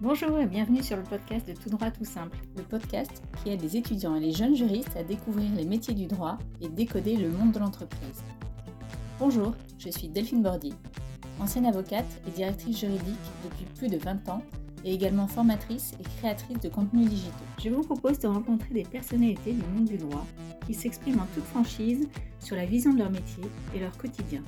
Bonjour et bienvenue sur le podcast de Tout droit tout simple, le podcast qui aide les étudiants et les jeunes juristes à découvrir les métiers du droit et décoder le monde de l'entreprise. Bonjour, je suis Delphine Bordy, ancienne avocate et directrice juridique depuis plus de 20 ans et également formatrice et créatrice de contenus digitaux. Je vous propose de rencontrer des personnalités du monde du droit qui s'expriment en toute franchise sur la vision de leur métier et leur quotidien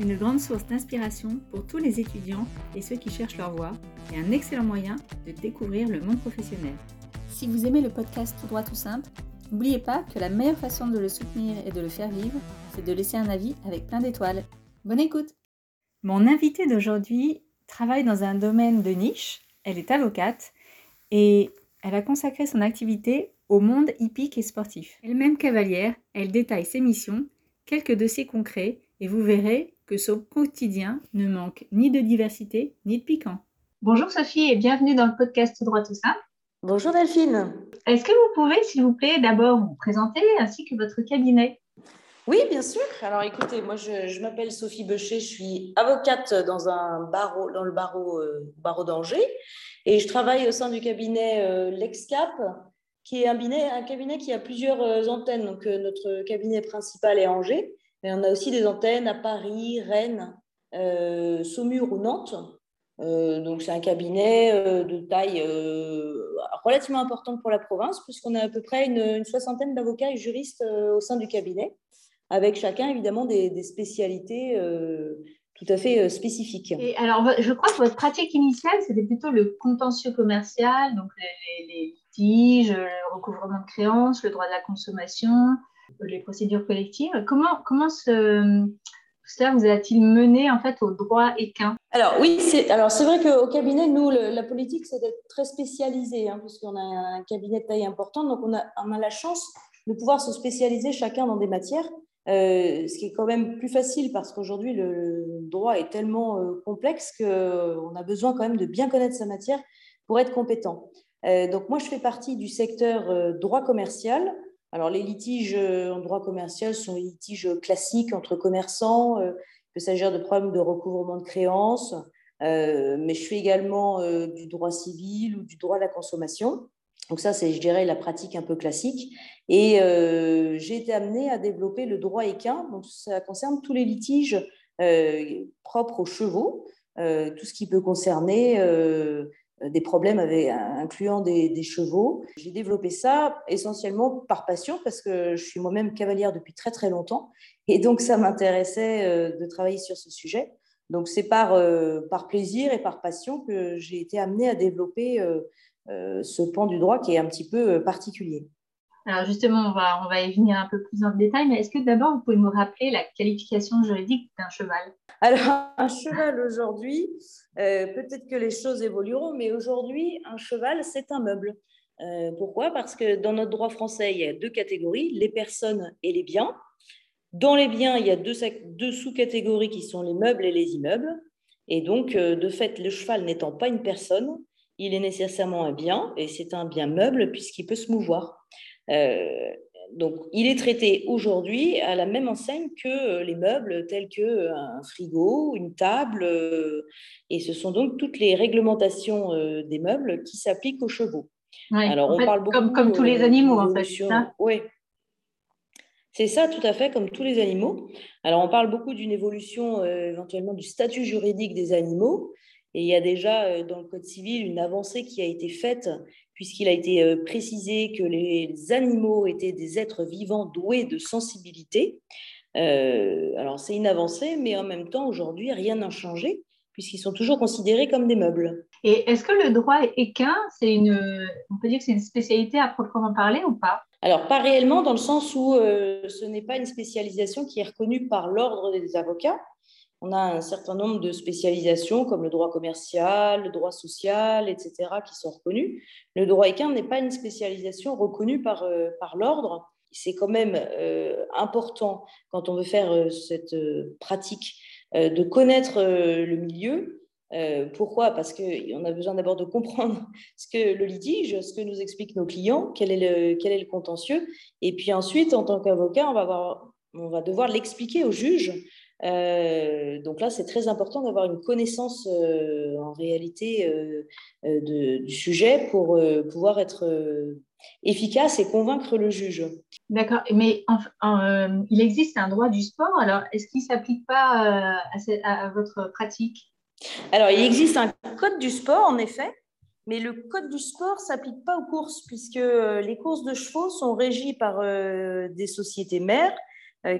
une grande source d'inspiration pour tous les étudiants et ceux qui cherchent leur voie, et un excellent moyen de découvrir le monde professionnel. Si vous aimez le podcast Tout droit tout simple, n'oubliez pas que la meilleure façon de le soutenir et de le faire vivre, c'est de laisser un avis avec plein d'étoiles. Bonne écoute Mon invitée d'aujourd'hui travaille dans un domaine de niche, elle est avocate, et elle a consacré son activité au monde hippique et sportif. Elle-même cavalière, elle détaille ses missions, quelques dossiers concrets, et vous verrez que son quotidien ne manque ni de diversité ni de piquant. Bonjour Sophie et bienvenue dans le podcast Tout droit tout simple. Bonjour Delphine. Est-ce que vous pouvez, s'il vous plaît, d'abord vous présenter ainsi que votre cabinet? Oui, bien sûr. Alors écoutez, moi je, m'appelle Sophie Bechet, je suis avocate dans, un barreau, dans le barreau, euh, barreau d'Angers et je travaille au sein du cabinet euh, LexCap qui est un cabinet, un cabinet qui a plusieurs euh, antennes. Donc notre cabinet principal est Angers mais on a aussi des antennes à Paris, Rennes, Saumur ou Nantes. Euh, donc c'est un cabinet euh, de taille relativement importante pour la province, puisqu'on a à peu près une, soixantaine d'avocats et juristes au sein du cabinet, avec chacun évidemment des, spécialités tout à fait spécifiques. Alors, je crois que votre pratique initiale, c'était plutôt le contentieux commercial, donc les, litiges, le recouvrement de créances, le droit de la consommation, les procédures collectives. Comment, comment ce, vous a-t-il mené en fait au droit équin Alors oui, c'est alors c'est vrai qu'au cabinet, nous, la politique, c'est d'être très spécialisé, hein, puisqu'on a un cabinet de taille importante, donc on a, on a la chance de pouvoir se spécialiser chacun dans des matières. Euh, ce qui est quand même plus facile parce qu'aujourd'hui le, droit est tellement euh, complexe qu'on a besoin quand même de bien connaître sa matière pour être compétent. Euh, donc moi je fais partie du secteur droit commercial alors, les litiges euh, en droit commercial sont les litiges classiques entre commerçants. Euh, il peut s'agir de problèmes de recouvrement de créances, euh, mais je fais également du droit civil ou du droit à la consommation. Donc ça, c'est, je dirais, la pratique un peu classique. Et j'ai été amenée à développer le droit équin. Donc ça concerne tous les litiges propres aux chevaux, tout ce qui peut concerner euh, des problèmes avec, incluant des, chevaux. J'ai développé ça essentiellement par passion parce que je suis moi-même cavalière depuis très très longtemps et donc ça m'intéressait euh, de travailler sur ce sujet. Donc c'est par, euh, par plaisir et par passion que j'ai été amenée à développer ce pan du droit qui est un petit peu particulier. Alors justement, on va, on va y venir un peu plus en détail, mais est-ce que d'abord vous pouvez me rappeler la qualification juridique d'un cheval? Alors un cheval aujourd'hui, euh, peut-être que les choses évolueront, mais aujourd'hui un cheval c'est un meuble. Euh, pourquoi? Parce que dans notre droit français, il y a deux catégories, les personnes et les biens. Dans les biens, il y a deux, deux sous-catégories qui sont les meubles et les immeubles. Et donc, euh, de fait, le cheval n'étant pas une personne, il est nécessairement un bien, et c'est un bien meuble puisqu'il peut se mouvoir. Euh, donc, il est traité aujourd'hui à la même enseigne que euh, les meubles tels qu'un euh, frigo, une table, et ce sont donc toutes les réglementations des meubles qui s'appliquent aux chevaux. Alors, on parle beaucoup comme, tous les animaux, en fait. Oui, c'est ça, tout à fait, comme tous les animaux. Alors, on parle beaucoup d'une évolution éventuellement du statut juridique des animaux. Et il y a déjà dans le Code civil une avancée qui a été faite puisqu'il a été euh, précisé que les animaux étaient des êtres vivants doués de sensibilité. Euh, alors c'est une avancée, mais en même temps, aujourd'hui, rien n'a changé, puisqu'ils sont toujours considérés comme des meubles. Et est-ce que le droit équin, c'est une, on peut dire que c'est une spécialité à proprement parler ou pas? Alors, pas réellement, dans le sens où euh, ce n'est pas une spécialisation qui est reconnue par l'ordre des avocats, on a un certain nombre de spécialisations comme le droit commercial, le droit social, etc., qui sont reconnues. Le droit équin n'est pas une spécialisation reconnue par, euh, par l'ordre. C'est quand même euh, important quand on veut faire euh, cette pratique de connaître le milieu. pourquoi? Parce qu'on a besoin d'abord de comprendre ce que le litige, ce que nous expliquent nos clients, quel est le, quel est le contentieux. Et puis ensuite, en tant qu'avocat, on on va devoir l'expliquer au juge donc là, c'est très important d'avoir une connaissance en réalité du sujet pour pouvoir être efficace et convaincre le juge. D'accord, mais il existe un droit du sport, alors est-ce qu'il ne s'applique pas à, votre pratique? Alors, il existe un code du sport, en effet, mais le code du sport ne s'applique pas aux courses, puisque les courses de chevaux sont régies par des sociétés mères euh,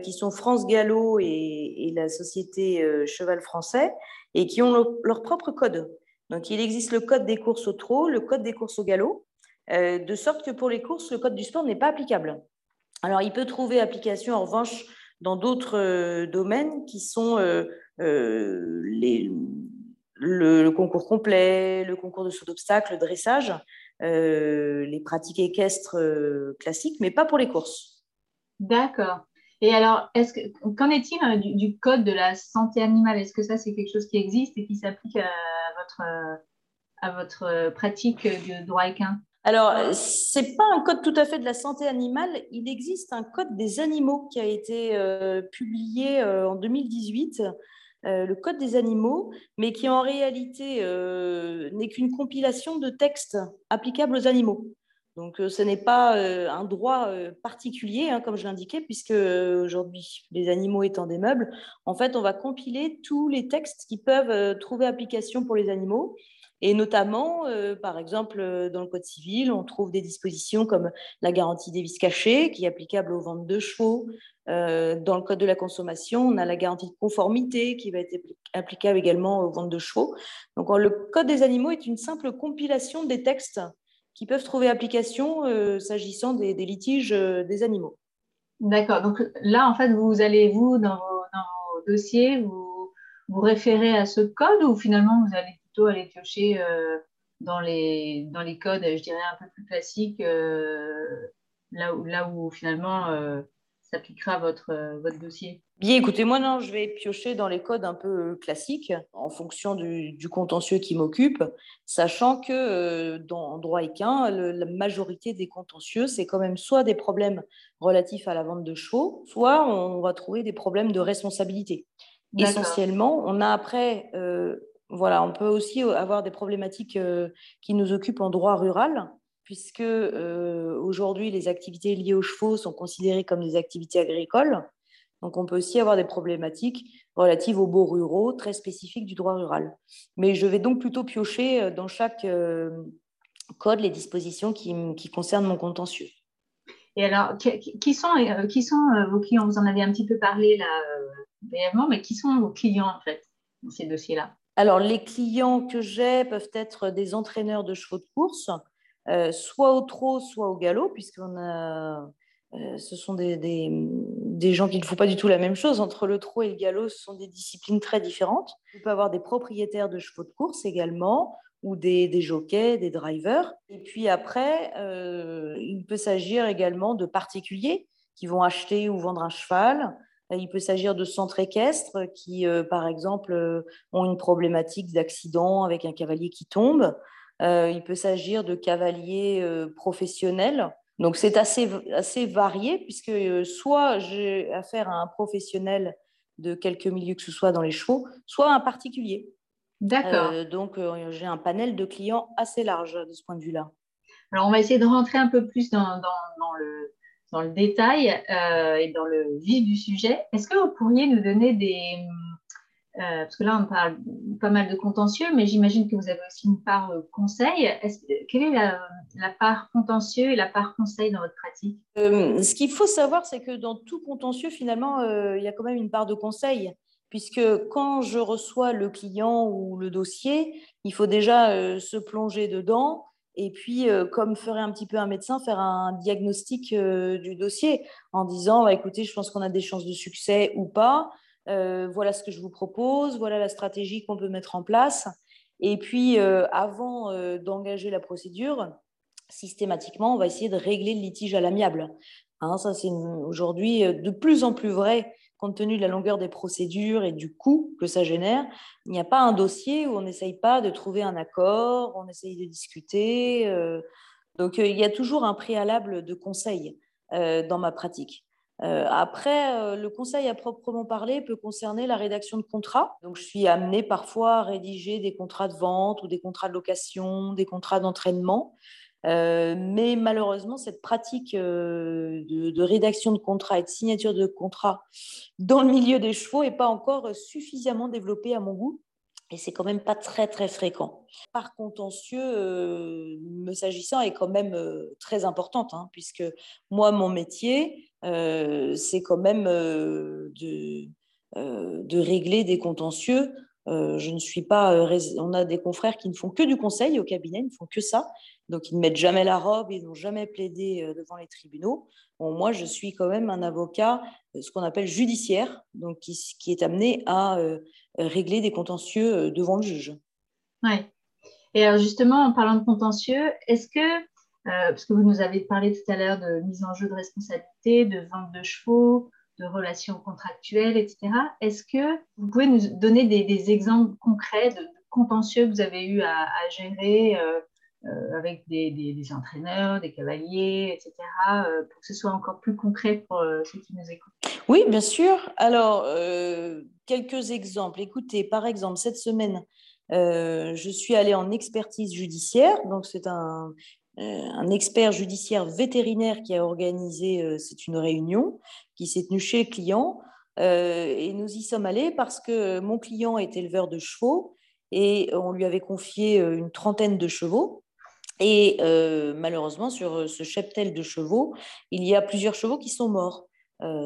qui sont France Gallo et, la société euh, Cheval Français, et qui ont leur propre code. Donc, il existe le code des courses au trot, le code des courses au galop, euh, de sorte que pour les courses, le code du sport n'est pas applicable. Alors, il peut trouver application, en revanche, dans d'autres domaines qui sont les, le, concours complet, le concours de saut d'obstacle, le dressage, les pratiques équestres classiques, mais pas pour les courses. D'accord. Et alors, est-ce que, qu'en est-il hein, du, code de la santé animale? Est-ce que ça, c'est quelque chose qui existe et qui s'applique à votre, à votre pratique de droit équin? Alors, c'est pas un code tout à fait de la santé animale. Il existe un code des animaux qui a été euh, publié euh, en 2018, euh, le code des animaux, mais qui en réalité n'est qu'une compilation de textes applicables aux animaux. Donc, euh, ce n'est pas euh, un droit euh, particulier, hein, comme je l'indiquais, puisque aujourd'hui, les animaux étant des meubles, en fait, on va compiler tous les textes qui peuvent trouver application pour les animaux. Et notamment, par exemple, dans le Code civil, on trouve des dispositions comme la garantie des vices cachés, qui est applicable aux ventes de chevaux. dans le Code de la consommation, on a la garantie de conformité, qui va être applicable également aux ventes de chevaux. Donc, le Code des animaux est une simple compilation des textes qui peuvent trouver application euh, s'agissant des, litiges euh, des animaux. D'accord. Donc là, en fait, vous allez, vous, dans vos, dossiers, vous, vous référez à ce code ou finalement, vous allez plutôt aller piocher euh, dans, les, dans les codes, je dirais, un peu plus classiques, là, où, là où finalement s'appliquera votre, votre dossier Bien, écoutez, moi, non, je vais piocher dans les codes un peu classiques en fonction du, contentieux qui m'occupe, sachant que euh, dans droit équin, la majorité des contentieux, c'est quand même soit des problèmes relatifs à la vente de chevaux, soit on va trouver des problèmes de responsabilité. Essentiellement, on a après, euh, voilà, on peut aussi avoir des problématiques euh, qui nous occupent en droit rural, puisque aujourd'hui, les activités liées aux chevaux sont considérées comme des activités agricoles. Donc, on peut aussi avoir des problématiques relatives aux baux ruraux, très spécifiques du droit rural. Mais je vais donc plutôt piocher euh, dans chaque euh, code les dispositions qui, concernent mon contentieux. Et alors, qui sont, euh, qui sont vos clients? Vous en avez un petit peu parlé là, brièvement, mais qui sont vos clients en fait dans ces dossiers-là? Alors, les clients que j'ai peuvent être des entraîneurs de chevaux de course, soit au trot, soit au galop, puisqu'on a euh, ce sont des, des, gens qui ne font pas du tout la même chose. Entre le trot et le galop, ce sont des disciplines très différentes. On peut avoir des propriétaires de chevaux de course également, ou des, des jockeys, des drivers. Et puis après, euh, il peut s'agir également de particuliers qui vont acheter ou vendre un cheval. Il peut s'agir de centres équestres qui, euh, par exemple, ont une problématique d'accident avec un cavalier qui tombe. Il peut s'agir de cavaliers professionnels donc c'est assez, assez varié puisque euh, soit j'ai affaire à un professionnel de quelque milieu que ce soit dans les chevaux, soit un particulier. D'accord. Euh, donc euh, j'ai un panel de clients assez large de ce point de vue-là. Alors on va essayer de rentrer un peu plus dans, dans, le, dans le, détail et dans le vif du sujet. Est-ce que vous pourriez nous donner des, euh, parce que là, on parle pas mal de contentieux, mais j'imagine que vous avez aussi une part euh, conseil. quelle est la, part contentieux et la part conseil dans votre pratique? Euh, Ce qu'il faut savoir, c'est que dans tout contentieux, finalement, il y a quand même une part de conseil, puisque quand je reçois le client ou le dossier, il faut déjà se plonger dedans. Et puis, comme ferait un petit peu un médecin, faire un diagnostic du dossier en disant, bah, écoutez, je pense qu'on a des chances de succès ou pas. Euh, voilà ce que je vous propose, voilà la stratégie qu'on peut mettre en place. Et puis, euh, avant euh, d'engager la procédure, systématiquement, on va essayer de régler le litige à l'amiable. Hein, ça, c'est aujourd'hui de plus en plus vrai compte tenu de la longueur des procédures et du coût que ça génère. Il n'y a pas un dossier où on n'essaye pas de trouver un accord, on essaye de discuter. donc, il y a toujours un préalable de conseil dans ma pratique. Après, le conseil à proprement parler peut concerner la rédaction de contrats. Donc, je suis amenée parfois à rédiger des contrats de vente ou des contrats de location, des contrats d'entraînement. mais malheureusement, cette pratique de, rédaction de contrats et de signature de contrats dans le milieu des chevaux n'est pas encore suffisamment développée à mon goût et c'est quand même pas très très fréquent. Par contentieux, euh, me s'agissant, est quand même euh, très importante, hein, puisque moi, mon métier, euh, c'est quand même de, de régler des contentieux euh, je ne suis pas. Euh, on a des confrères qui ne font que du conseil au cabinet, ils ne font que ça. Donc, ils ne mettent jamais la robe, ils n'ont jamais plaidé euh, devant les tribunaux. moi, je suis quand même un avocat, ce qu'on appelle judiciaire, donc qui, est amené à régler des contentieux devant le juge. Oui. Et alors, justement, en parlant de contentieux, est-ce que, parce que vous nous avez parlé tout à l'heure de mise en jeu de responsabilité, de vente de chevaux, de relations contractuelles, etc. Est-ce que vous pouvez nous donner des, exemples concrets de, contentieux que vous avez eu à, gérer euh, euh, avec des, entraîneurs, des cavaliers, etc., euh, pour que ce soit encore plus concret pour ceux qui nous écoutent? Oui, bien sûr. Alors, quelques exemples. Écoutez, par exemple, cette semaine, je suis allée en expertise judiciaire. Donc, c'est un, euh, un expert judiciaire vétérinaire qui a organisé, euh, c'est une réunion qui s'est tenue chez le client. Euh, et nous y sommes allés parce que mon client est éleveur de chevaux et on lui avait confié une trentaine de chevaux. Et malheureusement, sur ce cheptel de chevaux, il y a plusieurs chevaux qui sont morts.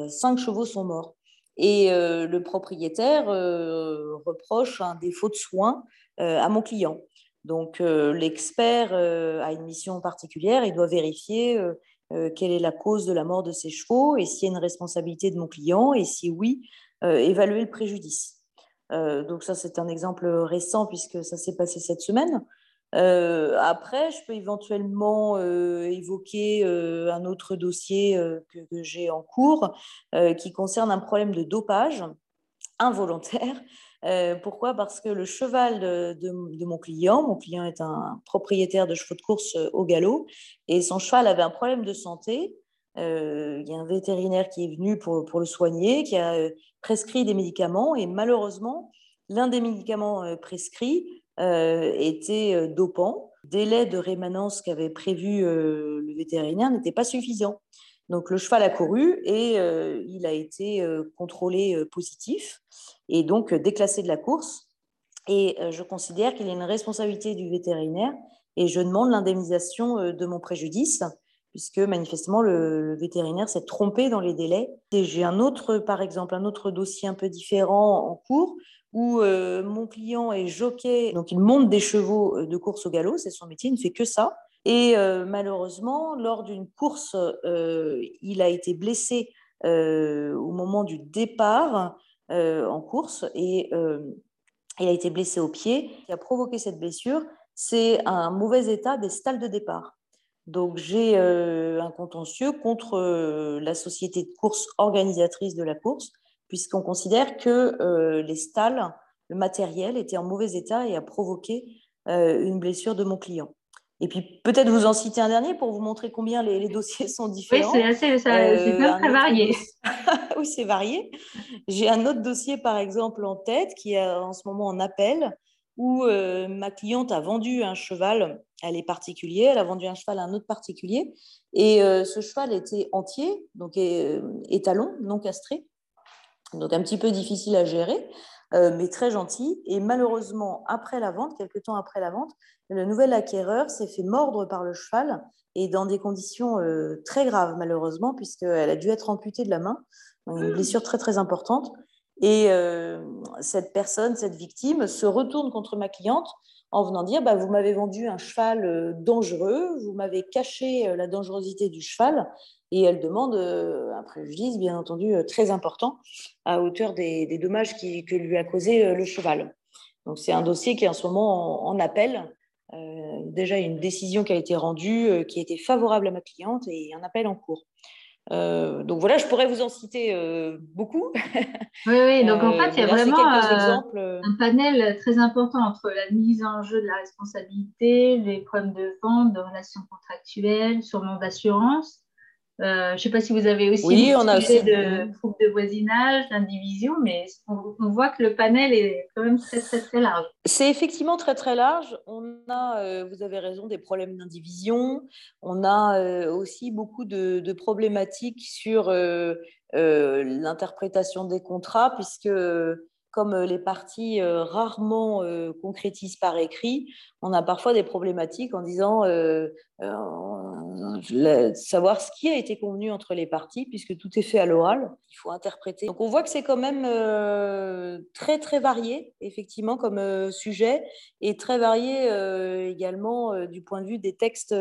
cinq chevaux sont morts. Et le propriétaire reproche un défaut de soins à mon client. Donc, euh, l'expert euh, a une mission particulière, il doit vérifier euh, quelle est la cause de la mort de ses chevaux et s'il y a une responsabilité de mon client et si oui, évaluer le préjudice. donc ça, c'est un exemple récent puisque ça s'est passé cette semaine. après, je peux éventuellement évoquer un autre dossier que, que j'ai en cours qui concerne un problème de dopage involontaire euh, pourquoi? Parce que le cheval de, mon client, mon client est un propriétaire de chevaux de course euh, au galop, et son cheval avait un problème de santé. Euh, il y a un vétérinaire qui est venu pour, pour le soigner, qui a prescrit des médicaments, et malheureusement, l'un des médicaments prescrits était dopant. Le délai de rémanence qu'avait prévu le vétérinaire n'était pas suffisant. Donc le cheval a couru et il a été contrôlé positif et donc euh, déclassé de la course. Et euh, je considère qu'il y a une responsabilité du vétérinaire et je demande l'indemnisation euh, de mon préjudice puisque manifestement le, vétérinaire s'est trompé dans les délais. Et j'ai un autre, par exemple, un autre dossier un peu différent en cours où mon client est jockey, donc il monte des chevaux de course au galop, c'est son métier, il ne fait que ça. Et malheureusement, lors d'une course, il a été blessé au moment du départ en course et euh, il a été blessé au pied. Ce qui a provoqué cette blessure, c'est un mauvais état des stalles de départ. Donc j'ai euh, un contentieux contre la société de course organisatrice de la course, puisqu'on considère que les stalles, le matériel était en mauvais état et a provoqué une blessure de mon client. Et puis peut-être vous en citer un dernier pour vous montrer combien les, dossiers sont différents. Oui, c'est assez, euh, très varié. oui, c'est varié. J'ai un autre dossier par exemple en tête qui est en ce moment en appel où euh, ma cliente a vendu un cheval, elle est particulier, elle a vendu un cheval à un autre particulier, et euh, ce cheval était entier, donc étalon, non castré, donc un petit peu difficile à gérer. Euh, mais très gentil. Et malheureusement, après la vente, quelques temps après la vente, le nouvel acquéreur s'est fait mordre par le cheval et dans des conditions euh, très graves, malheureusement, puisqu'elle a dû être amputée de la main, une blessure très très importante. Et euh, cette personne, cette victime, se retourne contre ma cliente en venant dire bah, Vous m'avez vendu un cheval dangereux, vous m'avez caché la dangerosité du cheval, et elle demande euh, un préjudice, bien entendu, euh, très important à hauteur des, dommages que lui a causé euh, le cheval. Donc c'est un dossier qui est en ce moment en, appel. déjà, une décision qui a été rendue, qui été favorable à ma cliente et un appel en cours. Donc voilà, je pourrais vous en citer beaucoup. Oui, oui, donc en fait, il y a vraiment un panel très important entre la mise en jeu de la responsabilité, les problèmes de vente, de relations contractuelles, sûrement d'assurance, Euh, je ne sais pas si vous avez aussi oui, on a aussi de troubles de voisinage, d'indivision, mais on, voit que le panel est quand même très, très, très large. C'est effectivement très, très large. On a, euh, vous avez raison, des problèmes d'indivision. On a euh, aussi beaucoup de, de problématiques sur l'interprétation des contrats, puisque comme euh, les parties euh, rarement euh, concrétisent par écrit, on a parfois des problématiques en disant savoir ce qui a été convenu entre les parties, puisque tout est fait à l'oral. Il faut interpréter. Donc on voit que c'est quand même très très varié, effectivement, comme sujet, et très varié également du point de vue des textes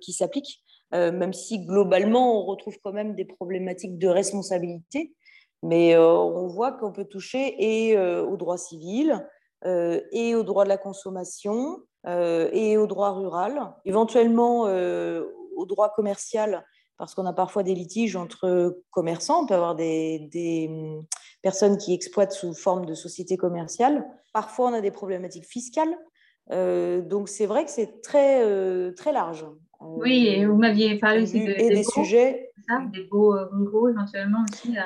qui s'appliquent. même si globalement on retrouve quand même des problématiques de responsabilité, mais euh, on voit qu'on peut toucher et euh, au droit civil, euh, et au droit de la consommation, et au droit rural, éventuellement au droit commercial, parce qu'on a parfois des litiges entre commerçants, on peut avoir des, des, hum, personnes qui exploitent sous forme de société commerciale. Parfois, on a des problématiques fiscales. donc, c'est vrai que c'est très, très large. Oui, et vous m'aviez parlé aussi de, et des, sujets. des beaux ruraux éventuellement aussi.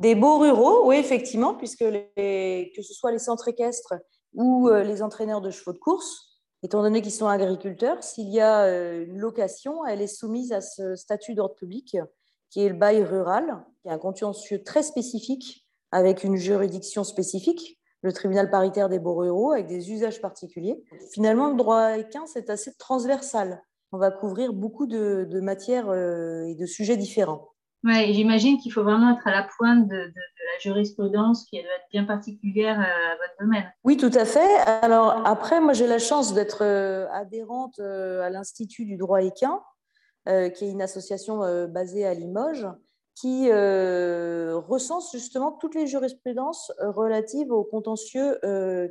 Des beaux ruraux, oui, effectivement, puisque que ce soit les centres équestres ou euh, les entraîneurs de chevaux de course, étant donné qu'ils sont agriculteurs, s'il y a euh, une location, elle est soumise à ce statut d'ordre public qui est le bail rural, qui est un contentieux très spécifique avec une juridiction spécifique, le tribunal paritaire des beaux ruraux, avec des usages particuliers. Finalement, le droit équin, c'est assez transversal. On va couvrir beaucoup de, matières euh, et de sujets différents. Ouais, j'imagine qu'il faut vraiment être à la pointe de, la jurisprudence qui doit être bien particulière euh, à votre domaine. Oui, tout à fait. Alors après, moi j'ai la chance d'être euh, adhérente euh, à l'Institut du droit équin, qui est une association basée à Limoges, qui recense justement toutes les jurisprudences relatives aux contentieux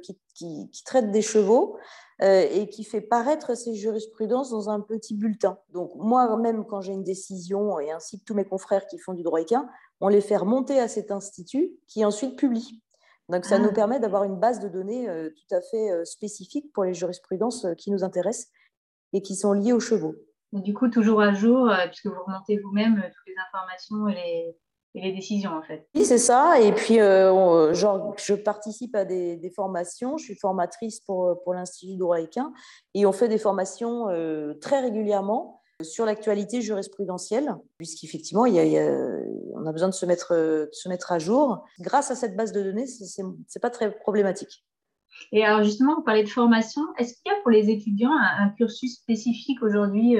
qui, qui, traitent des chevaux euh, et qui fait paraître ces jurisprudences dans un petit bulletin. Donc moi-même, quand j'ai une décision, et ainsi que tous mes confrères qui font du droit équin, on les fait remonter à cet institut qui ensuite publie. Donc ça nous ah. permet d'avoir une base de données euh, tout à fait euh, spécifique pour les jurisprudences qui nous intéressent et qui sont liées aux chevaux. Du coup, toujours à jour, puisque vous remontez vous-même toutes les informations et les, décisions en fait. Oui, c'est ça. Et puis, euh, genre, je participe à des, formations. Je suis formatrice pour, pour l'Institut droit équin et on fait des formations euh, très régulièrement sur l'actualité jurisprudentielle, puisqu'effectivement, il y a, on a besoin de se, mettre, de se mettre à jour. Grâce à cette base de données, ce n'est pas très problématique. Et alors justement, vous parlez de formation. Est-ce qu'il y a pour les étudiants un, cursus spécifique aujourd'hui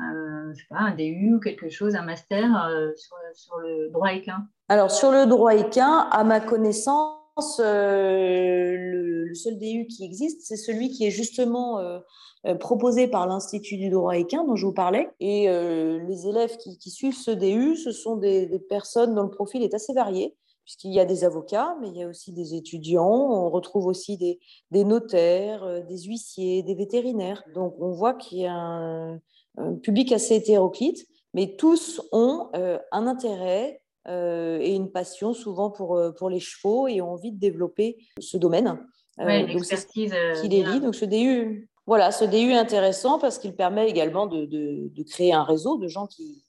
euh, je sais pas, un DU ou quelque chose, un master euh, sur, le droit équin? Alors, sur le droit équin, à ma connaissance, euh, le, seul DU qui existe, c'est celui qui est justement euh, proposé par l'Institut du droit équin dont je vous parlais. Et les élèves qui, suivent ce DU, ce sont des, personnes dont le profil est assez varié puisqu'il y a des avocats, mais il y a aussi des étudiants, on retrouve aussi des, des notaires, des huissiers, des vétérinaires. Donc on voit qu'il y a un, un public assez hétéroclite, mais tous ont euh, un intérêt euh, et une passion souvent pour, euh, pour les chevaux et ont envie de développer ce domaine. donc c'est qui les lie. Donc ce DU, voilà, ce DU est intéressant parce qu'il permet également de, de, créer un réseau de gens qui,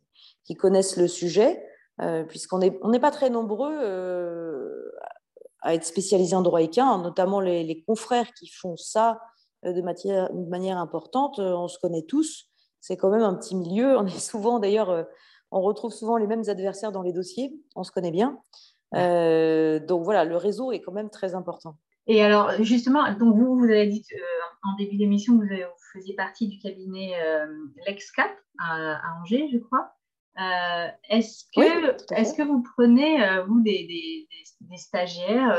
qui connaissent le sujet, puisqu'on n'est on pas très nombreux à être spécialisés en droit équin, notamment les, les confrères qui font ça de, matière, de manière importante. On se connaît tous c'est quand même un petit milieu. On est souvent, d'ailleurs, euh, on retrouve souvent les mêmes adversaires dans les dossiers. On se connaît bien. Euh, donc voilà, le réseau est quand même très important. Et alors, justement, donc vous, vous avez dit euh, en début d'émission que vous, faisiez partie du cabinet LexCap à, Angers, je crois. Est-ce que, est que vous prenez, vous, des, des stagiaires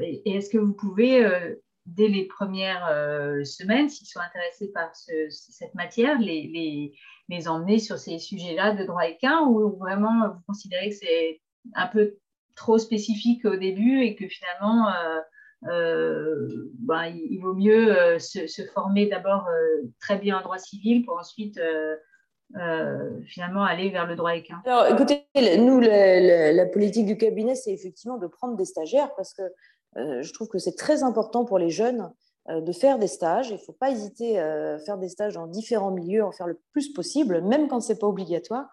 et, et est-ce que vous pouvez dès les premières euh, semaines, s'ils sont intéressés par cette matière, les, les, emmener sur ces sujets-là de droit équin ou vraiment vous considérez que c'est un peu trop spécifique au début et que finalement, euh, euh, ben, il, vaut mieux se, former d'abord très bien en droit civil pour ensuite finalement aller vers le droit équin Alors écoutez, nous, la politique du cabinet, c'est effectivement de prendre des stagiaires parce que euh, je trouve que c'est très important pour les jeunes de faire des stages. Il ne faut pas hésiter à faire des stages dans différents milieux, en faire le plus possible, même quand ce n'est pas obligatoire,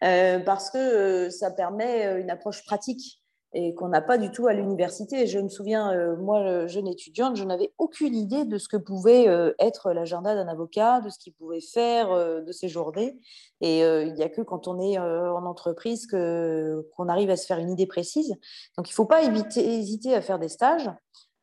parce que ça permet une approche pratique et qu'on n'a pas du tout à l'université. Je me souviens, euh, moi, jeune étudiante, je n'avais aucune idée de ce que pouvait euh, être l'agenda d'un avocat, de ce qu'il pouvait faire euh, de ses journées. Et il n'y a que quand on est en entreprise qu'on arrive à se faire une idée précise. Donc, il ne faut pas hésiter à faire des stages.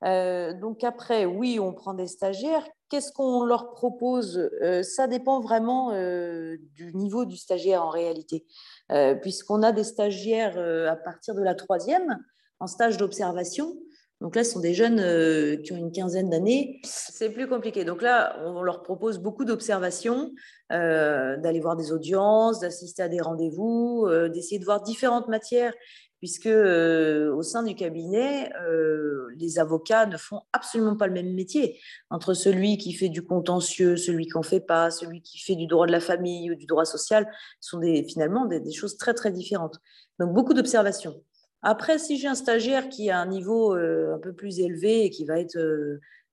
Donc après, oui, on prend des stagiaires. Qu'est-ce qu'on leur propose? Ça dépend vraiment du niveau du stagiaire en réalité. Euh, puisqu'on a des stagiaires euh, à partir de la troisième en stage d'observation. Donc là, ce sont des jeunes euh, qui ont une quinzaine d'années. C'est plus compliqué. Donc là, on leur propose beaucoup d'observations, d'aller voir des audiences, d'assister à des rendez-vous, d'essayer de voir différentes matières puisque euh, au sein du cabinet, euh, les avocats ne font absolument pas le même métier. Entre celui qui fait du contentieux, celui qui n'en fait pas, celui qui fait du droit de la famille ou du droit social, sont des, finalement des, choses très très différentes. Donc beaucoup d'observations. Après, si j'ai un stagiaire qui a un niveau euh, un peu plus élevé et qui va être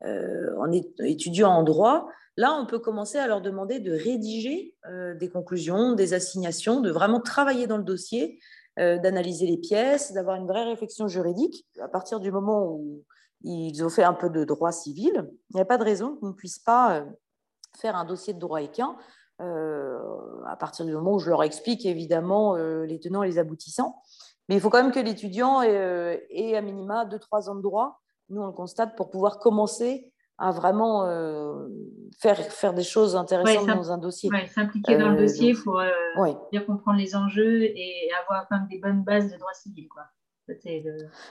en étudiant en droit, là, on peut commencer à leur demander de rédiger des conclusions, des assignations, de vraiment travailler dans le dossier d'analyser les pièces, d'avoir une vraie réflexion juridique. À partir du moment où ils ont fait un peu de droit civil, il n'y a pas de raison qu'ils ne puissent pas euh, faire un dossier de droit équin euh, à partir du moment où je leur explique évidemment les tenants et les aboutissants. Mais il faut quand même que l'étudiant ait, ait, à minima 2-3 ans de droit, nous on le constate, pour pouvoir commencer à vraiment euh, faire, faire des choses intéressantes dans un dossier. s'impliquer dans le euh, dossier pour euh, bien comprendre les enjeux et avoir quand même des bonnes bases de droit civil. Quoi.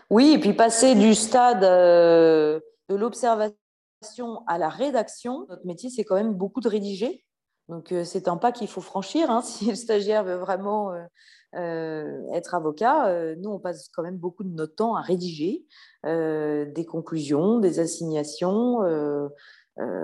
Oui, et puis passer du stade de l'observation à la rédaction. Notre métier, c'est quand même beaucoup de rédiger. Donc, c'est un pas qu'il faut franchir. Hein, si le stagiaire veut vraiment être avocat, nous, on passe quand même beaucoup de notre temps à rédiger des conclusions, des assignations.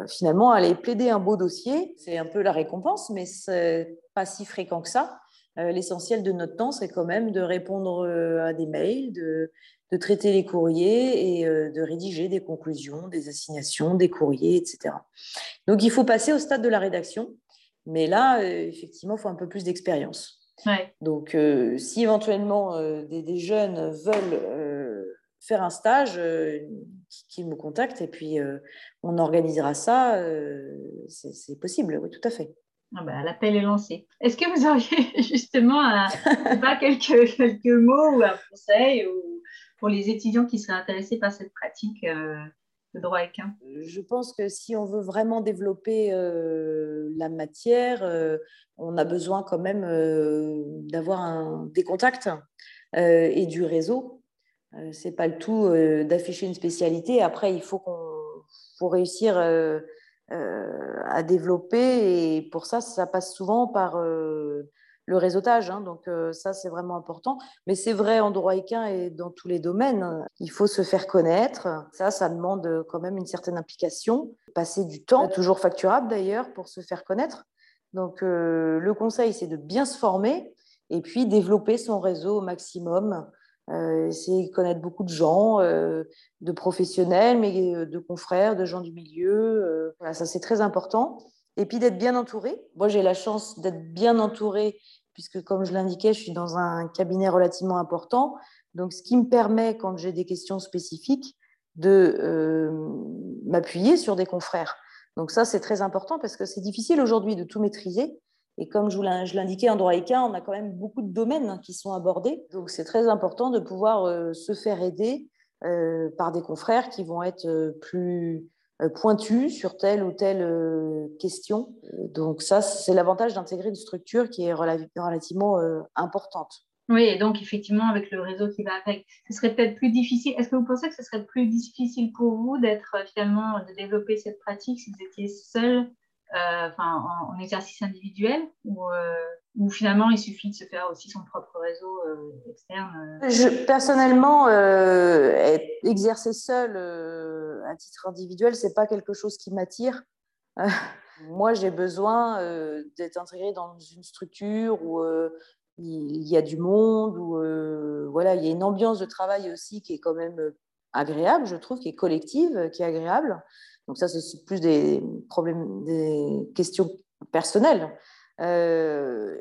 finalement, aller plaider un beau dossier, c'est un peu la récompense, mais c'est pas si fréquent que ça. L'essentiel de notre temps, c'est quand même de répondre à des mails, de, de traiter les courriers et de rédiger des conclusions, des assignations, des courriers, etc. Donc, il faut passer au stade de la rédaction. Mais là, effectivement, il faut un peu plus d'expérience. Donc, euh, si éventuellement euh, des, jeunes veulent euh, faire un stage, qu'ils me contactent et puis on organisera ça. c'est possible, oui, tout à fait. Ah bah, L'appel est lancé. Est-ce que vous auriez justement pas, quelques, quelques mots ou un conseil ou, pour les étudiants qui seraient intéressés par cette pratique équin Je pense que si on veut vraiment développer euh, la matière, euh, on a besoin quand même euh, d'avoir des contacts et du réseau. c'est pas le tout d'afficher une spécialité. Après, il faut qu'on faut réussir à développer et pour ça, ça passe souvent par le réseautage. Hein, donc euh, ça, c'est vraiment important. Mais c'est vrai en droit équin et dans tous les domaines. Il faut se faire connaître. Ça, ça demande quand même une certaine implication. Passer du temps, toujours facturable d'ailleurs, pour se faire connaître. Donc euh, le conseil, c'est de bien se former et puis développer son réseau au maximum. Euh, essayer de connaître beaucoup de gens, de professionnels, mais de confrères, de gens du milieu. voilà, ça, c'est très important et puis d'être bien entouré. Moi, j'ai la chance d'être bien entouré, puisque comme je l'indiquais, je suis dans un cabinet relativement important. Donc, ce qui me permet, quand j'ai des questions spécifiques, de euh, m'appuyer sur des confrères. Donc ça, c'est très important parce que c'est difficile aujourd'hui de tout maîtriser. Et comme je l'indiquais en droit équin, on a quand même beaucoup de domaines hein, qui sont abordés. Donc c'est très important de pouvoir euh, se faire aider euh, par des confrères qui vont être plus pointu sur telle ou telle euh, question. Donc ça, c'est l'avantage d'intégrer une structure qui est relativement euh, importante. Oui, et donc effectivement, avec le réseau qui va avec, ce serait peut-être plus difficile. Est-ce que vous pensez que ce serait plus difficile pour vous d'être finalement, de développer cette pratique si vous étiez seul euh, enfin, en, exercice individuel ou, euh, finalement il suffit de se faire aussi son propre réseau euh, externe Personnellement, exercer seul à titre individuel, c'est pas quelque chose qui m'attire. moi, j'ai besoin d'être intégré dans une structure où il y a du monde, où voilà, il y a une ambiance de travail aussi qui est quand même agréable, je trouve, qui est collective, qui est agréable. Donc ça, c'est plus des problèmes, des questions personnelles. Euh,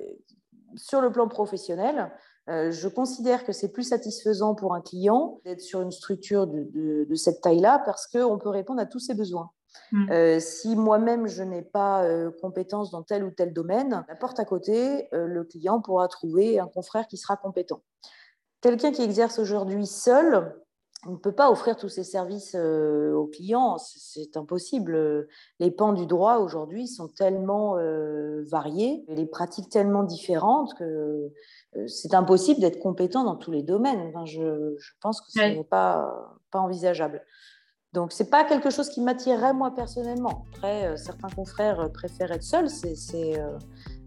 sur le plan professionnel, euh, je considère que c'est plus satisfaisant pour un client d'être sur une structure de, de, cette taille-là parce qu'on peut répondre à tous ses besoins. Mm. Euh, si moi-même je n'ai pas euh, compétence dans tel ou tel domaine, la porte à côté, le client pourra trouver un confrère qui sera compétent. Quelqu'un qui exerce aujourd'hui seul, on ne peut pas offrir tous ces services euh, aux clients, c'est impossible. Les pans du droit aujourd'hui sont tellement euh, variés, les pratiques tellement différentes que euh, c'est impossible d'être compétent dans tous les domaines. je, pense que ce n'est pas, pas envisageable. Donc, ce n'est pas quelque chose qui m'attirerait moi personnellement. Après, certains confrères préfèrent être seuls.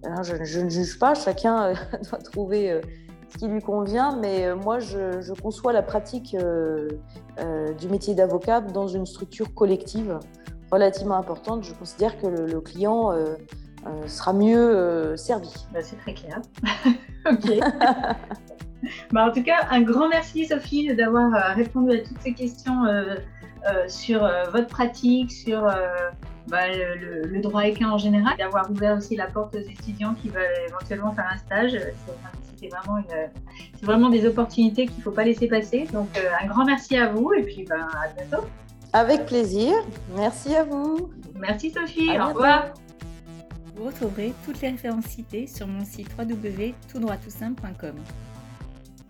Hein, je, je, ne juge pas, chacun doit trouver qui lui convient, mais euh, moi, je, conçois la pratique euh, euh, du métier d'avocat dans une structure collective relativement importante. Je considère que le, client sera mieux servi. Bah, c'est très clair. ok. bah, en tout cas, un grand merci, Sophie, d'avoir répondu à toutes ces questions sur votre pratique, sur bah, le, droit équin en général, d'avoir ouvert aussi la porte aux étudiants qui veulent éventuellement faire un stage c'est vraiment, c'est vraiment des opportunités qu'il ne faut pas laisser passer. Donc, euh, un grand merci à vous et puis ben, à bientôt. Avec plaisir. Merci à vous. Merci Sophie. Au revoir. Vous retrouverez toutes les références citées sur mon site www.toutdroittoutsimple.com.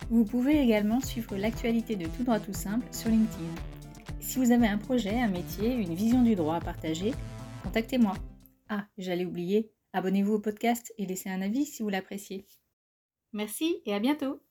Vous pouvez également suivre l'actualité de Tout droit tout simple sur LinkedIn. Si vous avez un projet, un métier, une vision du droit à partager, contactez-moi. Ah, j'allais oublier, abonnez-vous au podcast et laissez un avis si vous l'appréciez. Merci et à bientôt